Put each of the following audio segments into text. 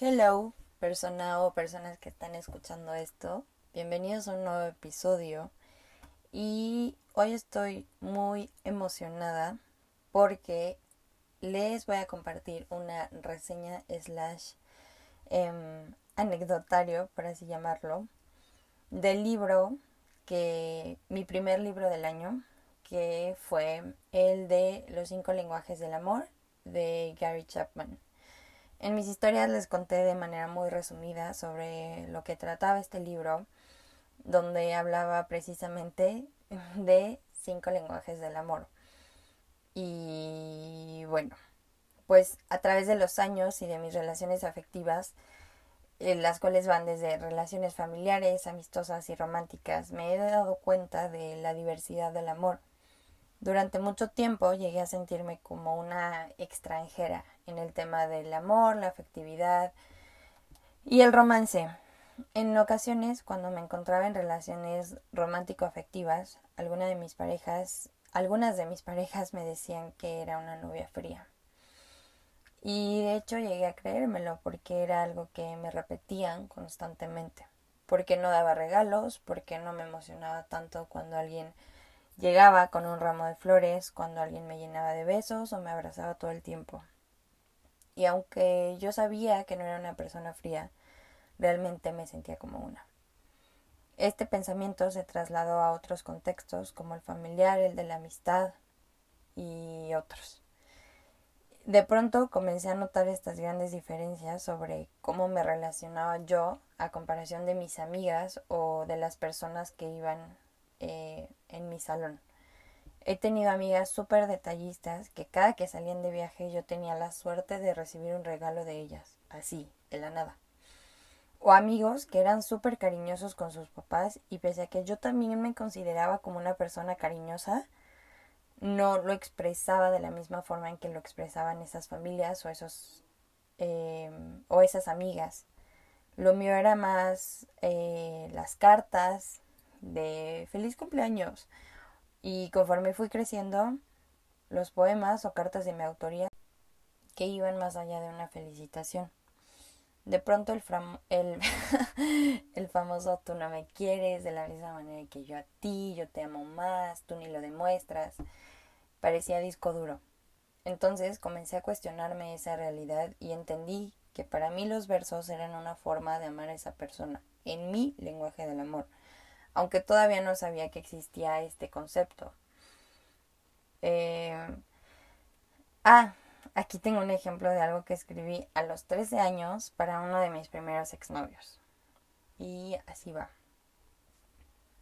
Hello, persona o personas que están escuchando esto. Bienvenidos a un nuevo episodio. Y hoy estoy muy emocionada porque les voy a compartir una reseña slash em, anecdotario, por así llamarlo, del libro que mi primer libro del año, que fue el de Los cinco lenguajes del amor de Gary Chapman. En mis historias les conté de manera muy resumida sobre lo que trataba este libro, donde hablaba precisamente de cinco lenguajes del amor. Y bueno, pues a través de los años y de mis relaciones afectivas, eh, las cuales van desde relaciones familiares, amistosas y románticas, me he dado cuenta de la diversidad del amor. Durante mucho tiempo llegué a sentirme como una extranjera en el tema del amor, la afectividad y el romance. En ocasiones, cuando me encontraba en relaciones romántico-afectivas, alguna de mis parejas, algunas de mis parejas me decían que era una novia fría. Y de hecho llegué a creérmelo porque era algo que me repetían constantemente. Porque no daba regalos, porque no me emocionaba tanto cuando alguien llegaba con un ramo de flores, cuando alguien me llenaba de besos o me abrazaba todo el tiempo. Y aunque yo sabía que no era una persona fría, realmente me sentía como una. Este pensamiento se trasladó a otros contextos como el familiar, el de la amistad y otros. De pronto comencé a notar estas grandes diferencias sobre cómo me relacionaba yo a comparación de mis amigas o de las personas que iban eh, en mi salón. He tenido amigas súper detallistas que cada que salían de viaje yo tenía la suerte de recibir un regalo de ellas, así, de la nada. O amigos que eran súper cariñosos con sus papás y pese a que yo también me consideraba como una persona cariñosa, no lo expresaba de la misma forma en que lo expresaban esas familias o esos em, o esas amigas. Lo mío era más eh, las cartas de feliz cumpleaños y conforme fui creciendo, los poemas o cartas de mi autoría que iban más allá de una felicitación. De pronto el, el, el famoso tú no me quieres de la misma manera que yo a ti, yo te amo más, tú ni lo demuestras, parecía disco duro. Entonces comencé a cuestionarme esa realidad y entendí que para mí los versos eran una forma de amar a esa persona, en mi lenguaje del amor aunque todavía no sabía que existía este concepto. Eh, ah, aquí tengo un ejemplo de algo que escribí a los 13 años para uno de mis primeros exnovios. Y así va.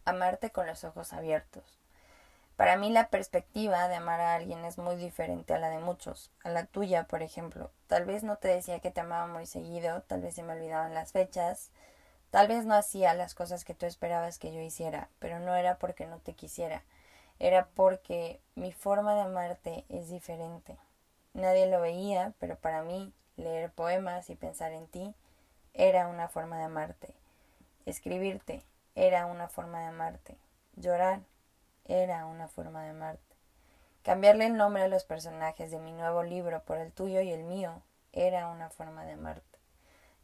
Amarte con los ojos abiertos. Para mí la perspectiva de amar a alguien es muy diferente a la de muchos, a la tuya, por ejemplo. Tal vez no te decía que te amaba muy seguido, tal vez se me olvidaban las fechas, Tal vez no hacía las cosas que tú esperabas que yo hiciera, pero no era porque no te quisiera, era porque mi forma de amarte es diferente. Nadie lo veía, pero para mí leer poemas y pensar en ti era una forma de amarte. Escribirte era una forma de amarte. Llorar era una forma de amarte. Cambiarle el nombre a los personajes de mi nuevo libro por el tuyo y el mío era una forma de amarte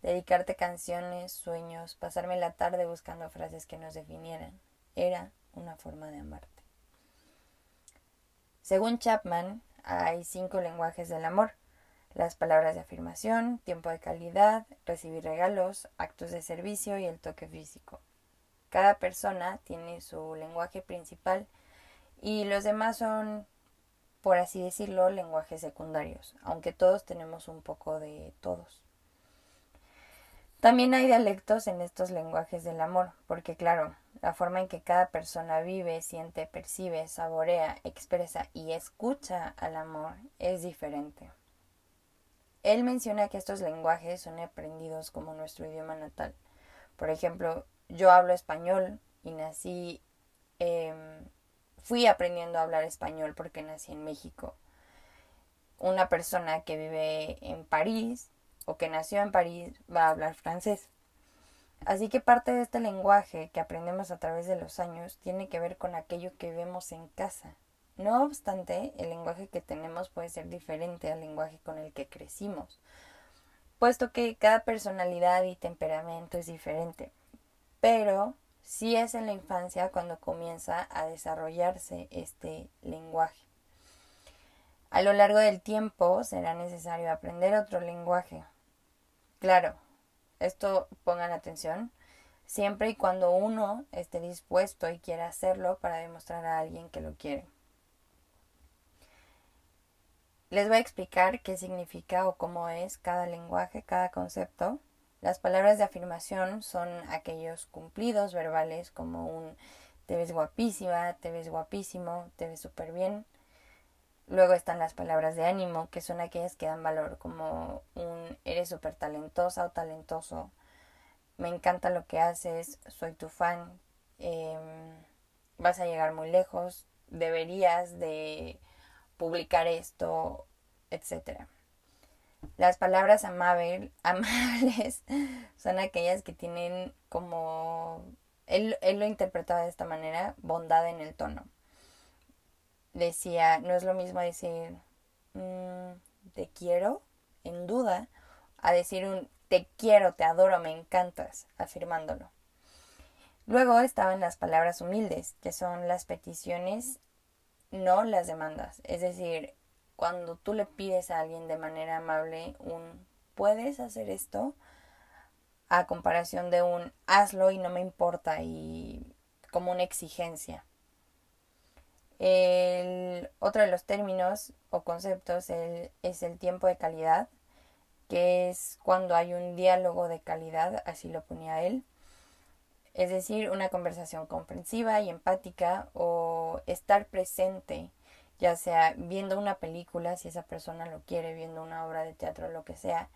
dedicarte canciones, sueños, pasarme la tarde buscando frases que nos definieran. Era una forma de amarte. Según Chapman, hay cinco lenguajes del amor. Las palabras de afirmación, tiempo de calidad, recibir regalos, actos de servicio y el toque físico. Cada persona tiene su lenguaje principal y los demás son, por así decirlo, lenguajes secundarios, aunque todos tenemos un poco de todos. También hay dialectos en estos lenguajes del amor, porque claro, la forma en que cada persona vive, siente, percibe, saborea, expresa y escucha al amor es diferente. Él menciona que estos lenguajes son aprendidos como nuestro idioma natal. Por ejemplo, yo hablo español y nací, em, fui aprendiendo a hablar español porque nací en México. Una persona que vive en París o que nació en París va a hablar francés. Así que parte de este lenguaje que aprendemos a través de los años tiene que ver con aquello que vemos en casa. No obstante, el lenguaje que tenemos puede ser diferente al lenguaje con el que crecimos. puesto que cada personalidad y temperamento es diferente, pero sí es en la infancia cuando comienza a desarrollarse este lenguaje. A lo largo del tiempo será necesario aprender otro lenguaje. Claro, esto pongan atención, siempre y cuando uno esté dispuesto y quiera hacerlo para demostrar a alguien que lo quiere. Les voy a explicar qué significa o cómo es cada lenguaje, cada concepto. Las palabras de afirmación son aquellos cumplidos verbales como un te ves guapísima, te ves guapísimo, te ves súper bien. Luego están las palabras de ánimo, que son aquellas que dan valor, como un eres súper talentosa o talentoso, me encanta lo que haces, soy tu fan, em, vas a llegar muy lejos, deberías de publicar esto, etc. Las palabras amables son aquellas que tienen como, él, él lo interpretaba de esta manera, bondad en el tono. Decía, no es lo mismo decir, mm, te quiero, en duda, a decir un te quiero, te adoro, me encantas, afirmándolo. Luego estaban las palabras humildes, que son las peticiones, no las demandas. Es decir, cuando tú le pides a alguien de manera amable un ¿puedes hacer esto? a comparación de un hazlo y no me importa y como una exigencia. El, otro de los términos o conceptos es el tiempo de calidad, que es cuando hay un diálogo de calidad, así lo ponía él. Es decir, una conversación comprensiva y empática o estar presente, ya sea viendo una película, si esa persona lo quiere, viendo una obra de teatro, lo que sea,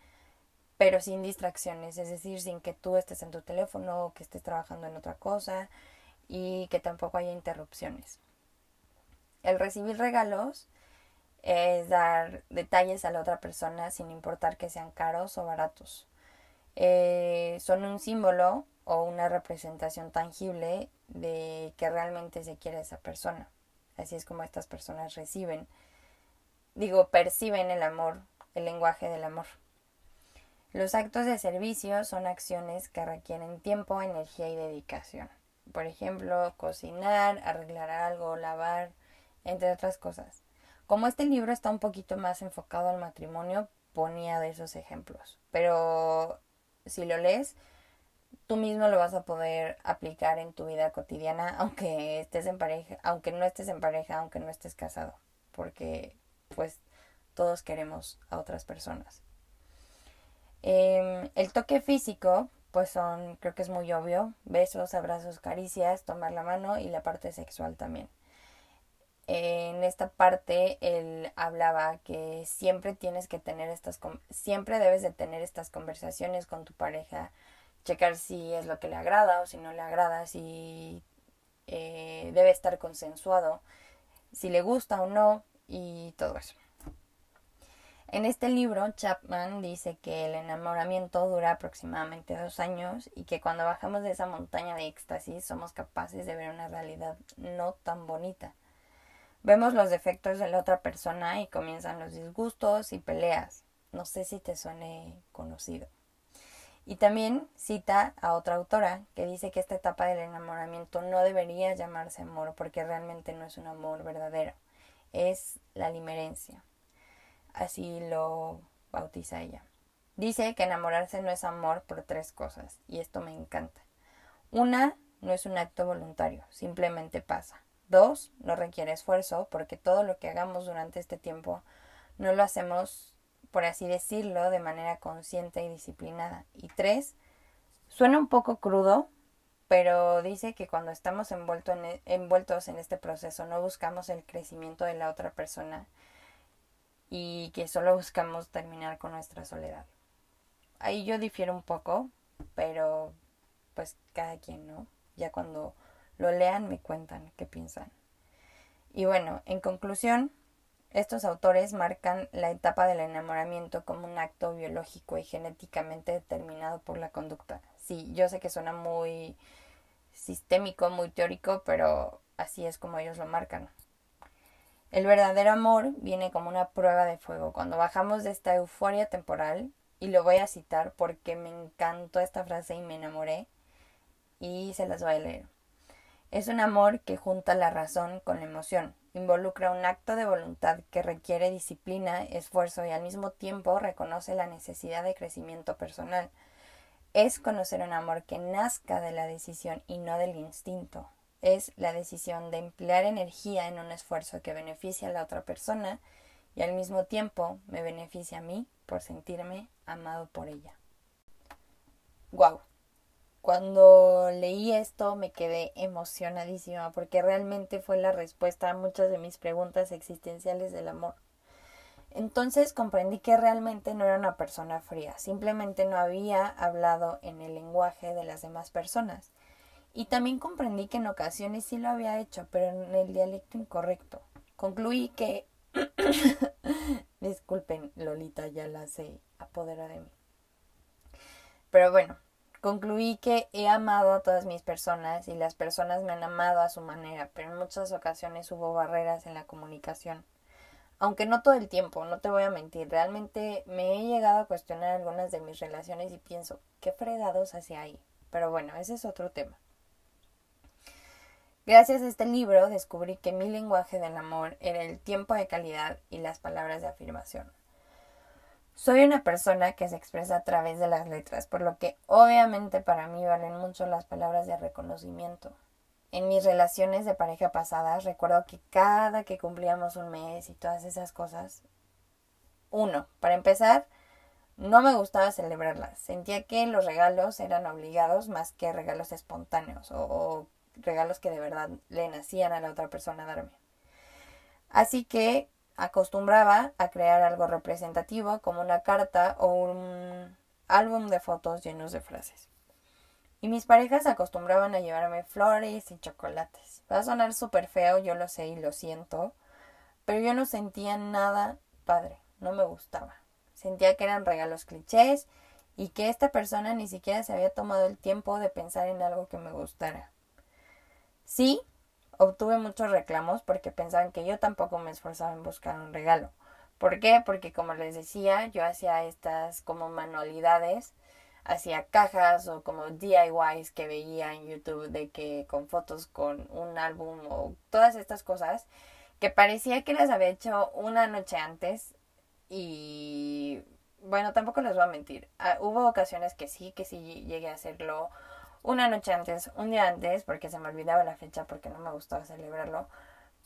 pero sin distracciones, es decir, sin que tú estés en tu teléfono o que estés trabajando en otra cosa y que tampoco haya interrupciones. El recibir regalos es dar detalles a la otra persona sin importar que sean caros o baratos. Eh, son un símbolo o una representación tangible de que realmente se quiere esa persona. Así es como estas personas reciben, digo, perciben el amor, el lenguaje del amor. Los actos de servicio son acciones que requieren tiempo, energía y dedicación. Por ejemplo, cocinar, arreglar algo, lavar, entre otras cosas. Como este libro está un poquito más enfocado al matrimonio, ponía de esos ejemplos. Pero si lo lees, tú mismo lo vas a poder aplicar en tu vida cotidiana, aunque estés en pareja, aunque no estés en pareja, aunque no estés casado, porque pues todos queremos a otras personas. Em, el toque físico, pues son, creo que es muy obvio, besos, abrazos, caricias, tomar la mano y la parte sexual también en esta parte él hablaba que siempre tienes que tener estas siempre debes de tener estas conversaciones con tu pareja checar si es lo que le agrada o si no le agrada si eh, debe estar consensuado si le gusta o no y todo eso. En este libro Chapman dice que el enamoramiento dura aproximadamente dos años y que cuando bajamos de esa montaña de éxtasis somos capaces de ver una realidad no tan bonita Vemos los defectos de la otra persona y comienzan los disgustos y peleas. No sé si te suene conocido. Y también cita a otra autora que dice que esta etapa del enamoramiento no debería llamarse amor porque realmente no es un amor verdadero, es la limerencia. Así lo bautiza ella. Dice que enamorarse no es amor por tres cosas, y esto me encanta. Una, no es un acto voluntario, simplemente pasa. Dos, no requiere esfuerzo porque todo lo que hagamos durante este tiempo no lo hacemos, por así decirlo, de manera consciente y disciplinada. Y tres, suena un poco crudo, pero dice que cuando estamos e, envueltos en este proceso no buscamos el crecimiento de la otra persona y que solo buscamos terminar con nuestra soledad. Ahí yo difiero un poco, pero pues cada quien, ¿no? Ya cuando lo lean, me cuentan qué piensan. Y bueno, en conclusión, estos autores marcan la etapa del enamoramiento como un acto biológico y genéticamente determinado por la conducta. Sí, yo sé que suena muy sistémico, muy teórico, pero así es como ellos lo marcan. El verdadero amor viene como una prueba de fuego. Cuando bajamos de esta euforia temporal y lo voy a citar porque me encantó esta frase y me enamoré y se las voy a leer. Es un amor que junta la razón con la emoción, involucra un acto de voluntad que requiere disciplina, esfuerzo y al mismo tiempo reconoce la necesidad de crecimiento personal. Es conocer un amor que nazca de la decisión y no del instinto. Es la decisión de emplear energía en un esfuerzo que beneficia a la otra persona y al mismo tiempo me beneficia a mí por sentirme amado por ella. Wow. Cuando leí esto me quedé emocionadísima porque realmente fue la respuesta a muchas de mis preguntas existenciales del amor. Entonces comprendí que realmente no era una persona fría, simplemente no había hablado en el lenguaje de las demás personas. Y también comprendí que en ocasiones sí lo había hecho, pero en el dialecto incorrecto. Concluí que... Disculpen, Lolita ya la se apodera de mí. Pero bueno, concluí que he amado a todas mis personas y las personas me han amado a su manera, pero en muchas ocasiones hubo barreras en la comunicación. Aunque no todo el tiempo, no te voy a mentir, realmente me he llegado a cuestionar algunas de mis relaciones y pienso, ¿qué fregados hacia ahí? Pero bueno, ese es otro tema. Gracias a este libro descubrí que mi lenguaje del amor era el tiempo de calidad y las palabras de afirmación. Soy una persona que se expresa a través de las letras, por lo que obviamente para mí valen mucho las palabras de reconocimiento. En mis relaciones de pareja pasadas recuerdo que cada que cumplíamos un mes y todas esas cosas, uno, para empezar, no me gustaba celebrarlas. Sentía que los regalos eran obligados más que regalos espontáneos o regalos que de verdad le nacían a la otra persona darme. Así que acostumbraba a crear algo representativo como una carta o un álbum de fotos llenos de frases. Y mis parejas acostumbraban a llevarme flores y chocolates. Va a sonar súper feo, yo lo sé y lo siento, pero yo no sentía nada padre, no me gustaba. Sentía que eran regalos clichés y que esta persona ni siquiera se había tomado el tiempo de pensar en algo que me gustara. Sí, obtuve muchos reclamos porque pensaban que yo tampoco me esforzaba en buscar un regalo. ¿Por qué? Porque como les decía, yo hacía estas como manualidades, hacía cajas o como DIYs que veía en YouTube de que con fotos con un álbum o todas estas cosas que parecía que las había hecho una noche antes y bueno, tampoco les voy a mentir. Ah, hubo ocasiones que sí, que sí llegué a hacerlo una noche antes, un día antes, porque se me olvidaba la fecha porque no me gustaba celebrarlo.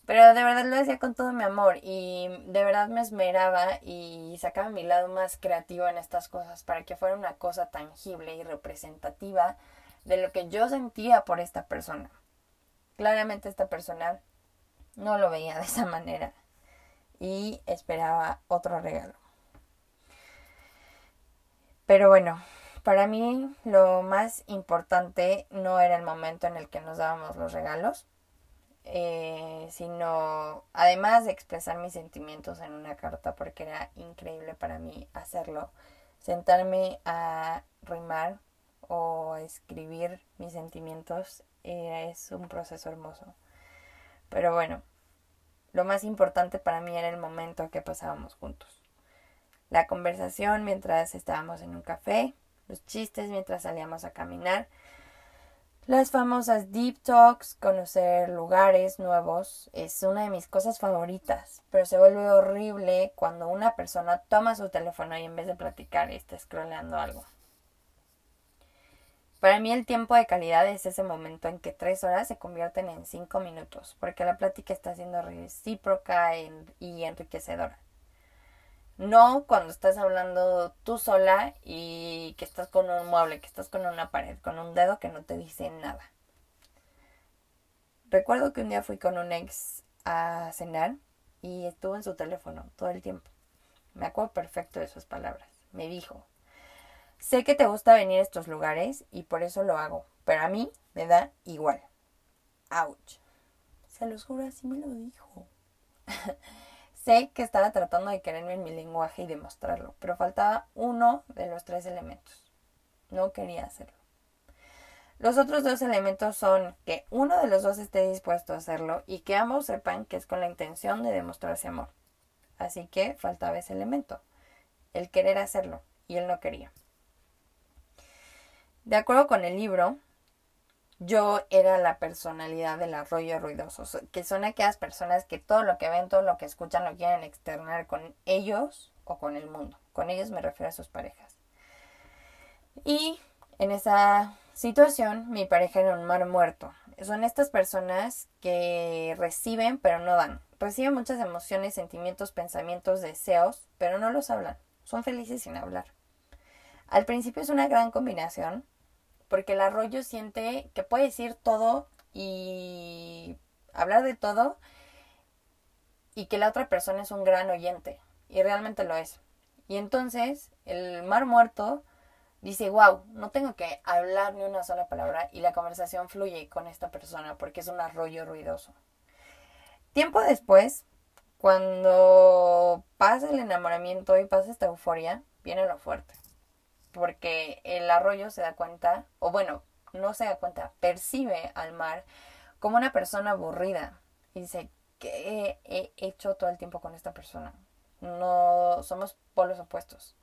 Pero de verdad lo hacía con todo mi amor y de verdad me esmeraba y sacaba mi lado más creativo en estas cosas para que fuera una cosa tangible y representativa de lo que yo sentía por esta persona. Claramente esta persona no lo veía de esa manera y esperaba otro regalo. Pero bueno, para mí lo más importante no era el momento en el que nos dábamos los regalos, eh, sino además de expresar mis sentimientos en una carta, porque era increíble para mí hacerlo, sentarme a rimar o a escribir mis sentimientos eh, es un proceso hermoso. Pero bueno, lo más importante para mí era el momento que pasábamos juntos. La conversación mientras estábamos en un café, los chistes mientras salíamos a caminar, las famosas deep talks, conocer lugares nuevos, es una de mis cosas favoritas, pero se vuelve horrible cuando una persona toma su teléfono y en vez de platicar está scrolleando algo. Para mí el tiempo de calidad es ese momento en que tres horas se convierten en cinco minutos, porque la plática está siendo recíproca y enriquecedora. No cuando estás hablando tú sola y que estás con un mueble, que estás con una pared, con un dedo que no te dice nada. Recuerdo que un día fui con un ex a cenar y estuvo en su teléfono todo el tiempo. Me acuerdo perfecto de sus palabras. Me dijo, sé que te gusta venir a estos lugares y por eso lo hago, pero a mí me da igual. Ouch. Se los juro, así me lo dijo. Sé que estaba tratando de quererme en mi lenguaje y demostrarlo, pero faltaba uno de los tres elementos. No quería hacerlo. Los otros dos elementos son que uno de los dos esté dispuesto a hacerlo y que ambos sepan que es con la intención de demostrarse amor. Así que faltaba ese elemento, el querer hacerlo. y él no quería. De acuerdo con el libro, yo era la personalidad del arroyo ruidoso, que son aquellas personas que todo lo que ven, todo lo que escuchan lo quieren externar con ellos o con el mundo. Con ellos me refiero a sus parejas. Y en esa situación mi pareja era un mar muerto. Son estas personas que reciben pero no dan. Reciben muchas emociones, sentimientos, pensamientos, deseos, pero no los hablan. Son felices sin hablar. Al principio es una gran combinación porque el arroyo siente que puede decir todo y hablar de todo y que la otra persona es un gran oyente y realmente lo es. Y entonces el mar muerto dice, wow, no tengo que hablar ni una sola palabra y la conversación fluye con esta persona porque es un arroyo ruidoso. Tiempo después, cuando pasa el enamoramiento y pasa esta euforia, viene lo fuerte porque el arroyo se da cuenta, o bueno, no se da cuenta, percibe al mar como una persona aburrida. Y dice, ¿qué he hecho todo el tiempo con esta persona? No somos polos opuestos.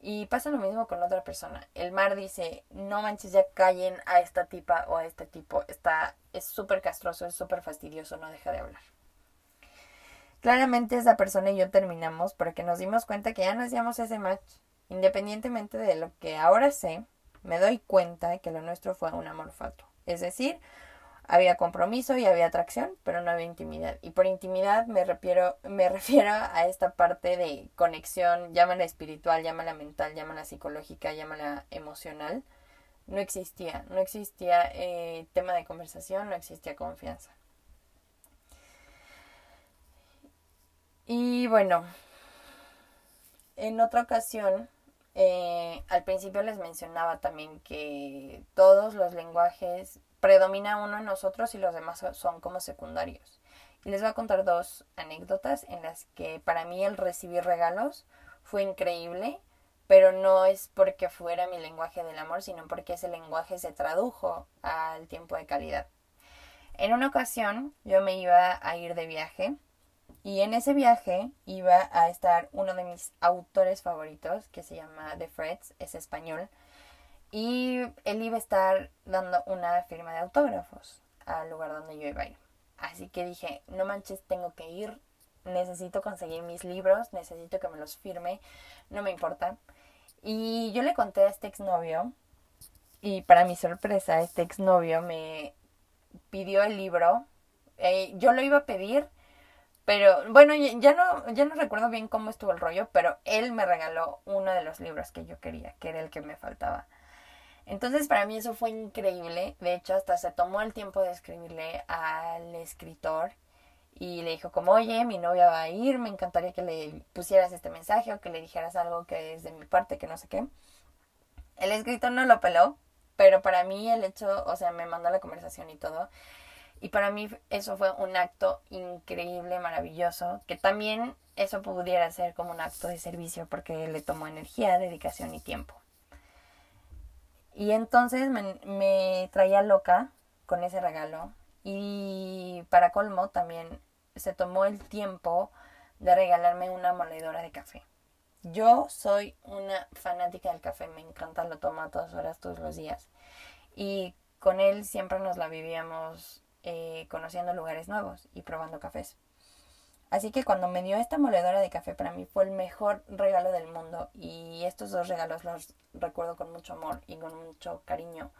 Y pasa lo mismo con otra persona. El mar dice, no manches, ya callen a esta tipa o a este tipo. Está, es súper castroso, es súper fastidioso, no deja de hablar. Claramente esa persona y yo terminamos porque nos dimos cuenta que ya no hacíamos ese match. Independientemente de lo que ahora sé, me doy cuenta que lo nuestro fue un amor fatuo. Es decir, había compromiso y había atracción, pero no había intimidad. Y por intimidad me refiero, me refiero a esta parte de conexión, llámala espiritual, llámala mental, llámala psicológica, llámala emocional. No existía, no existía eh, tema de conversación, no existía confianza. Y bueno, en otra ocasión eh, al principio les mencionaba también que todos los lenguajes predomina uno en nosotros y los demás son como secundarios. Y les voy a contar dos anécdotas en las que para mí el recibir regalos fue increíble, pero no es porque fuera mi lenguaje del amor, sino porque ese lenguaje se tradujo al tiempo de calidad. En una ocasión yo me iba a ir de viaje y en ese viaje iba a estar uno de mis autores favoritos, que se llama The Freds, es español. Y él iba a estar dando una firma de autógrafos al lugar donde yo iba a ir. Así que dije, no manches, tengo que ir, necesito conseguir mis libros, necesito que me los firme, no me importa. Y yo le conté a este exnovio, y para mi sorpresa, este exnovio me pidió el libro. Eh, yo lo iba a pedir, pero bueno, ya no, ya no recuerdo bien cómo estuvo el rollo, pero él me regaló uno de los libros que yo quería, que era el que me faltaba. Entonces para mí eso fue increíble. De hecho, hasta se tomó el tiempo de escribirle al escritor y le dijo como, oye, mi novia va a ir, me encantaría que le pusieras este mensaje o que le dijeras algo que es de mi parte, que no sé qué. El escritor no lo peló, pero para mí el hecho, o sea, me mandó la conversación y todo. Y para mí eso fue un acto increíble, maravilloso, que también eso pudiera ser como un acto de servicio porque le tomó energía, dedicación y tiempo. Y entonces me, traía loca con ese regalo y para colmo también se tomó el tiempo de regalarme una moledora de café. Yo soy una fanática del café, me encanta, lo tomo a todas horas, todos los días. Y con él siempre nos la vivíamos eh, conociendo lugares nuevos y probando cafés. Así que cuando me dio esta moledora de café para mí fue el mejor regalo del mundo y estos dos regalos los recuerdo con mucho amor y con mucho cariño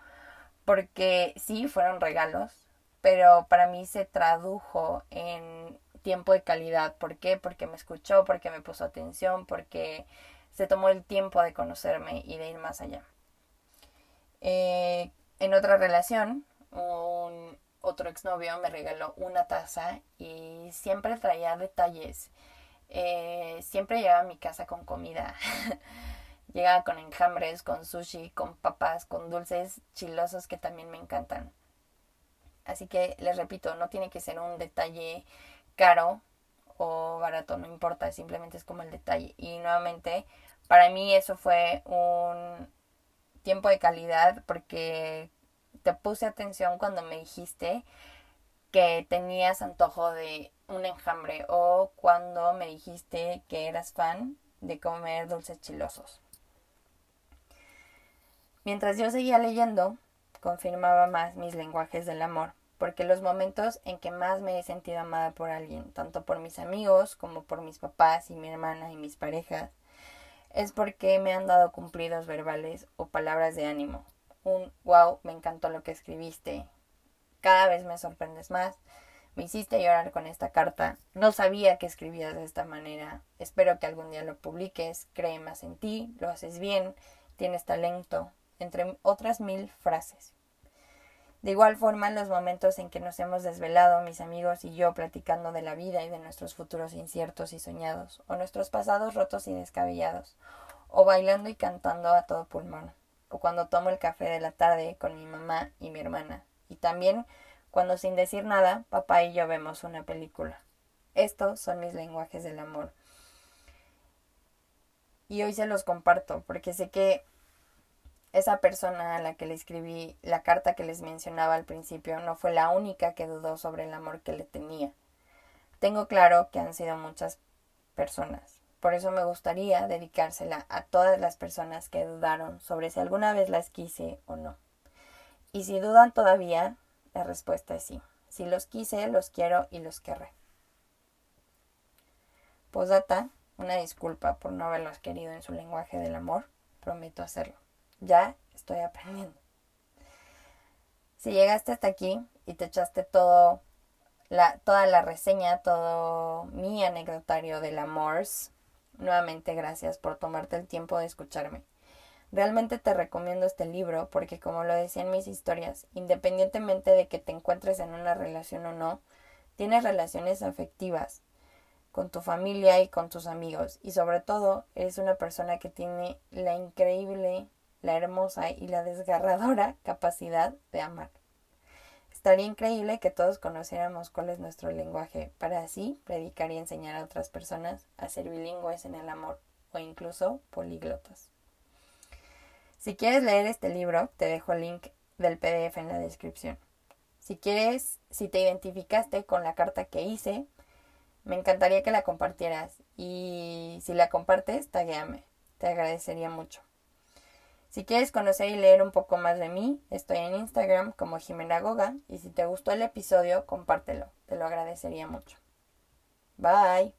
porque sí fueron regalos, pero para mí se tradujo en tiempo de calidad. ¿Por qué? Porque me escuchó, porque me puso atención, porque se tomó el tiempo de conocerme y de ir más allá. Eh, en otra relación, un otro exnovio me regaló una taza y siempre traía detalles. Eh, siempre llegaba a mi casa con comida. llegaba con enjambres, con sushi, con papas, con dulces chilosos que también me encantan. Así que les repito, no tiene que ser un detalle caro o barato, no importa, simplemente es como el detalle. Y nuevamente, para mí eso fue un tiempo de calidad porque te puse atención cuando me dijiste que tenías antojo de un enjambre o cuando me dijiste que eras fan de comer dulces chilosos. Mientras yo seguía leyendo, confirmaba más mis lenguajes del amor, porque los momentos en que más me he sentido amada por alguien, tanto por mis amigos como por mis papás y mi hermana y mis parejas, es porque me han dado cumplidos verbales o palabras de ánimo. Un wow, me encantó lo que escribiste. Cada vez me sorprendes más. Me hiciste llorar con esta carta. No sabía que escribías de esta manera. Espero que algún día lo publiques. Cree más en ti. Lo haces bien. Tienes talento entre otras mil frases. De igual forma, los momentos en que nos hemos desvelado, mis amigos y yo, platicando de la vida y de nuestros futuros inciertos y soñados, o nuestros pasados rotos y descabellados, o bailando y cantando a todo pulmón, o cuando tomo el café de la tarde con mi mamá y mi hermana, y también cuando sin decir nada, papá y yo vemos una película. Estos son mis lenguajes del amor. Y hoy se los comparto porque sé que esa persona a la que le escribí la carta que les mencionaba al principio no fue la única que dudó sobre el amor que le tenía. Tengo claro que han sido muchas personas. Por eso me gustaría dedicársela a todas las personas que dudaron sobre si alguna vez las quise o no. Y si dudan todavía, la respuesta es sí. Si los quise, los quiero y los querré. Posdata, una disculpa por no haberlos querido en su lenguaje del amor. Prometo hacerlo. Ya estoy aprendiendo. Si llegaste hasta aquí y te echaste todo la, toda la reseña, todo mi anecdotario del amor, nuevamente gracias por tomarte el tiempo de escucharme. Realmente te recomiendo este libro porque como lo decía en mis historias, independientemente de que te encuentres en una relación o no, tienes relaciones afectivas con tu familia y con tus amigos y sobre todo eres una persona que tiene la increíble la hermosa y la desgarradora capacidad de amar. Estaría increíble que todos conociéramos cuál es nuestro lenguaje para así predicar y enseñar a otras personas a ser bilingües en el amor o incluso políglotas. Si quieres leer este libro, te dejo el link del PDF en la descripción. Si quieres, si te identificaste con la carta que hice, me encantaría que la compartieras y si la compartes, taguéame. Te agradecería mucho. Si quieres conocer y leer un poco más de mí, estoy en Instagram como Jimena Goga y si te gustó el episodio, compártelo, te lo agradecería mucho. Bye.